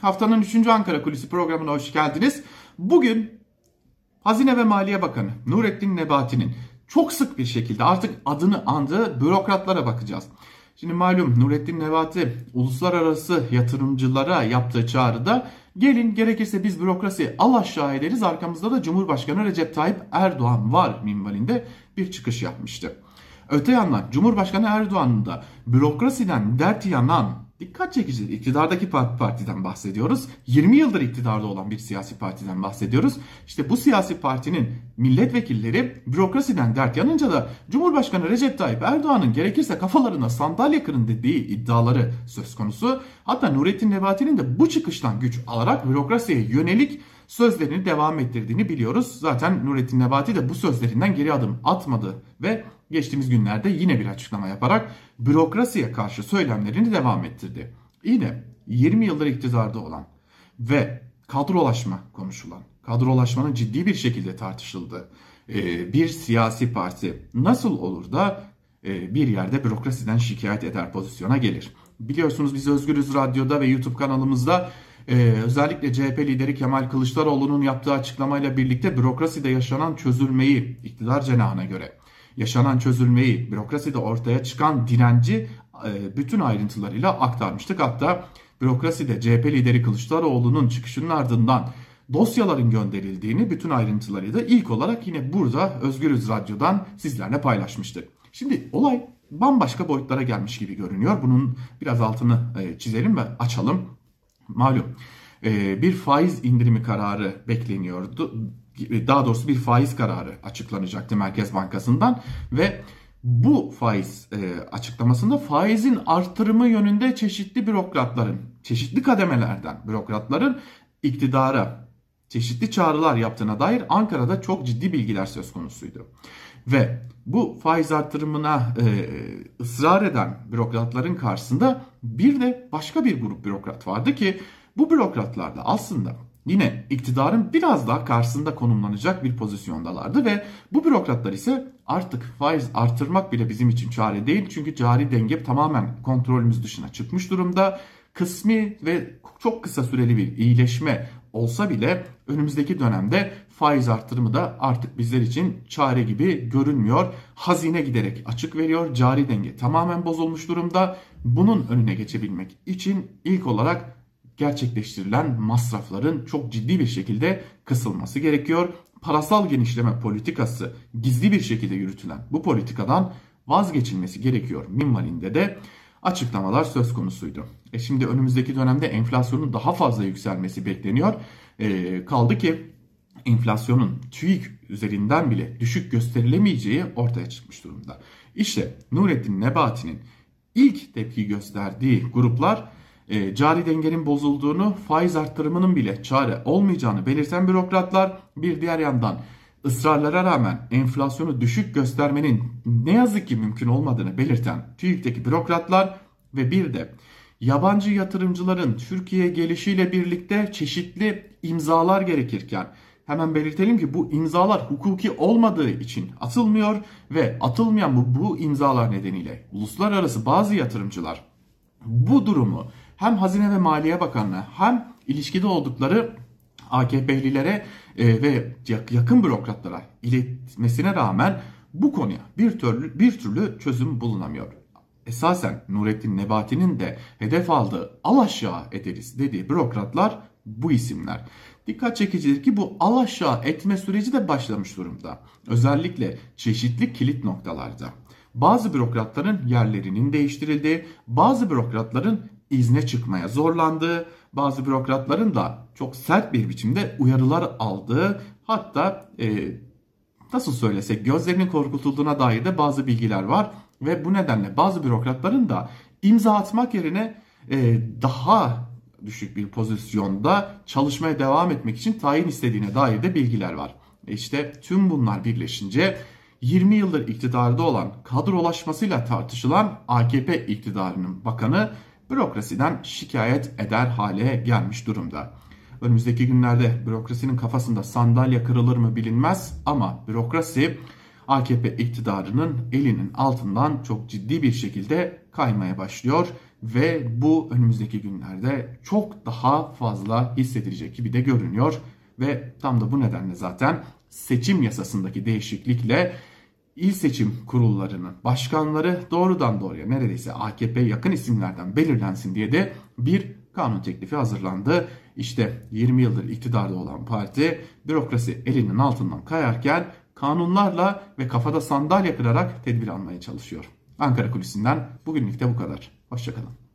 Haftanın 3. Ankara Kulisi programına hoş geldiniz. Bugün Hazine ve Maliye Bakanı Nurettin Nebati'nin çok sık bir şekilde artık adını andığı bürokratlara bakacağız. Şimdi malum Nurettin Nebati uluslararası yatırımcılara yaptığı çağrıda gelin gerekirse biz bürokrasiyi al aşağı ederiz arkamızda da Cumhurbaşkanı Recep Tayyip Erdoğan var minvalinde bir çıkış yapmıştı. Öte yandan Cumhurbaşkanı Erdoğan'ın da bürokrasiden dert yanan dikkat çekici iktidardaki partiden bahsediyoruz. 20 yıldır iktidarda olan bir siyasi partiden bahsediyoruz. İşte bu siyasi partinin milletvekilleri bürokrasiden dert yanınca da Cumhurbaşkanı Recep Tayyip Erdoğan'ın gerekirse kafalarına sandalye kırın dediği iddiaları söz konusu. Hatta Nurettin Nebati'nin de bu çıkıştan güç alarak bürokrasiye yönelik sözlerini devam ettirdiğini biliyoruz. Zaten Nurettin Nebati de bu sözlerinden geri adım atmadı ve geçtiğimiz günlerde yine bir açıklama yaparak bürokrasiye karşı söylemlerini devam ettirdi. Yine 20 yıldır iktidarda olan ve kadrolaşma konuşulan, kadrolaşmanın ciddi bir şekilde tartışıldığı e, bir siyasi parti nasıl olur da e, bir yerde bürokrasiden şikayet eder pozisyona gelir? Biliyorsunuz biz Özgürüz Radyo'da ve YouTube kanalımızda ee, özellikle CHP lideri Kemal Kılıçdaroğlu'nun yaptığı açıklamayla birlikte bürokraside yaşanan çözülmeyi iktidar cenahına göre yaşanan çözülmeyi, bürokraside ortaya çıkan direnci e, bütün ayrıntılarıyla aktarmıştık. Hatta bürokraside CHP lideri Kılıçdaroğlu'nun çıkışının ardından dosyaların gönderildiğini bütün ayrıntılarıyla ilk olarak yine burada Özgürüz Radyo'dan sizlerle paylaşmıştık. Şimdi olay bambaşka boyutlara gelmiş gibi görünüyor. Bunun biraz altını e, çizelim ve açalım. Malum e, bir faiz indirimi kararı bekleniyordu. Daha doğrusu bir faiz kararı açıklanacaktı Merkez Bankası'ndan ve bu faiz e, açıklamasında faizin artırımı yönünde çeşitli bürokratların, çeşitli kademelerden bürokratların iktidara çeşitli çağrılar yaptığına dair Ankara'da çok ciddi bilgiler söz konusuydu. Ve bu faiz artırımına e, ısrar eden bürokratların karşısında bir de başka bir grup bürokrat vardı ki bu bürokratlar da aslında yine iktidarın biraz daha karşısında konumlanacak bir pozisyondalardı ve bu bürokratlar ise artık faiz artırmak bile bizim için çare değil çünkü cari denge tamamen kontrolümüz dışına çıkmış durumda. Kısmi ve çok kısa süreli bir iyileşme olsa bile önümüzdeki dönemde faiz artırımı da artık bizler için çare gibi görünmüyor. Hazine giderek açık veriyor. Cari denge tamamen bozulmuş durumda. Bunun önüne geçebilmek için ilk olarak gerçekleştirilen masrafların çok ciddi bir şekilde kısılması gerekiyor. Parasal genişleme politikası gizli bir şekilde yürütülen bu politikadan vazgeçilmesi gerekiyor minvalinde de açıklamalar söz konusuydu. E şimdi önümüzdeki dönemde enflasyonun daha fazla yükselmesi bekleniyor. E, kaldı ki enflasyonun TÜİK üzerinden bile düşük gösterilemeyeceği ortaya çıkmış durumda. İşte Nurettin Nebati'nin ilk tepki gösterdiği gruplar e, cari dengenin bozulduğunu, faiz arttırımının bile çare olmayacağını belirten bürokratlar bir diğer yandan ısrarlara rağmen enflasyonu düşük göstermenin ne yazık ki mümkün olmadığını belirten TÜİK'teki bürokratlar ve bir de yabancı yatırımcıların Türkiye gelişiyle birlikte çeşitli imzalar gerekirken hemen belirtelim ki bu imzalar hukuki olmadığı için atılmıyor ve atılmayan bu, bu imzalar nedeniyle uluslararası bazı yatırımcılar bu durumu hem Hazine ve Maliye Bakanlığı hem ilişkide oldukları AKP'lilere e, ve yakın bürokratlara iletmesine rağmen bu konuya bir türlü bir türlü çözüm bulunamıyor. Esasen Nurettin Nebati'nin de hedef aldığı al aşağı ederiz dediği bürokratlar bu isimler. Dikkat çekicidir ki bu al aşağı etme süreci de başlamış durumda. Özellikle çeşitli kilit noktalarda. Bazı bürokratların yerlerinin değiştirildiği, bazı bürokratların izne çıkmaya zorlandığı, bazı bürokratların da çok sert bir biçimde uyarılar aldığı, hatta e, nasıl söylesek gözlerinin korkutulduğuna dair de bazı bilgiler var ve bu nedenle bazı bürokratların da imza atmak yerine e, daha düşük bir pozisyonda çalışmaya devam etmek için tayin istediğine dair de bilgiler var. E işte tüm bunlar birleşince 20 yıldır iktidarda olan kadrolaşmasıyla tartışılan AKP iktidarının bakanı bürokrasiden şikayet eder hale gelmiş durumda. Önümüzdeki günlerde bürokrasinin kafasında sandalye kırılır mı bilinmez ama bürokrasi AKP iktidarının elinin altından çok ciddi bir şekilde kaymaya başlıyor ve bu önümüzdeki günlerde çok daha fazla hissedilecek gibi de görünüyor ve tam da bu nedenle zaten seçim yasasındaki değişiklikle il seçim kurullarının başkanları doğrudan doğruya neredeyse AKP yakın isimlerden belirlensin diye de bir kanun teklifi hazırlandı. İşte 20 yıldır iktidarda olan parti bürokrasi elinin altından kayarken kanunlarla ve kafada sandalye kırarak tedbir almaya çalışıyor. Ankara Kulisi'nden bugünlük de bu kadar. Hoşçakalın.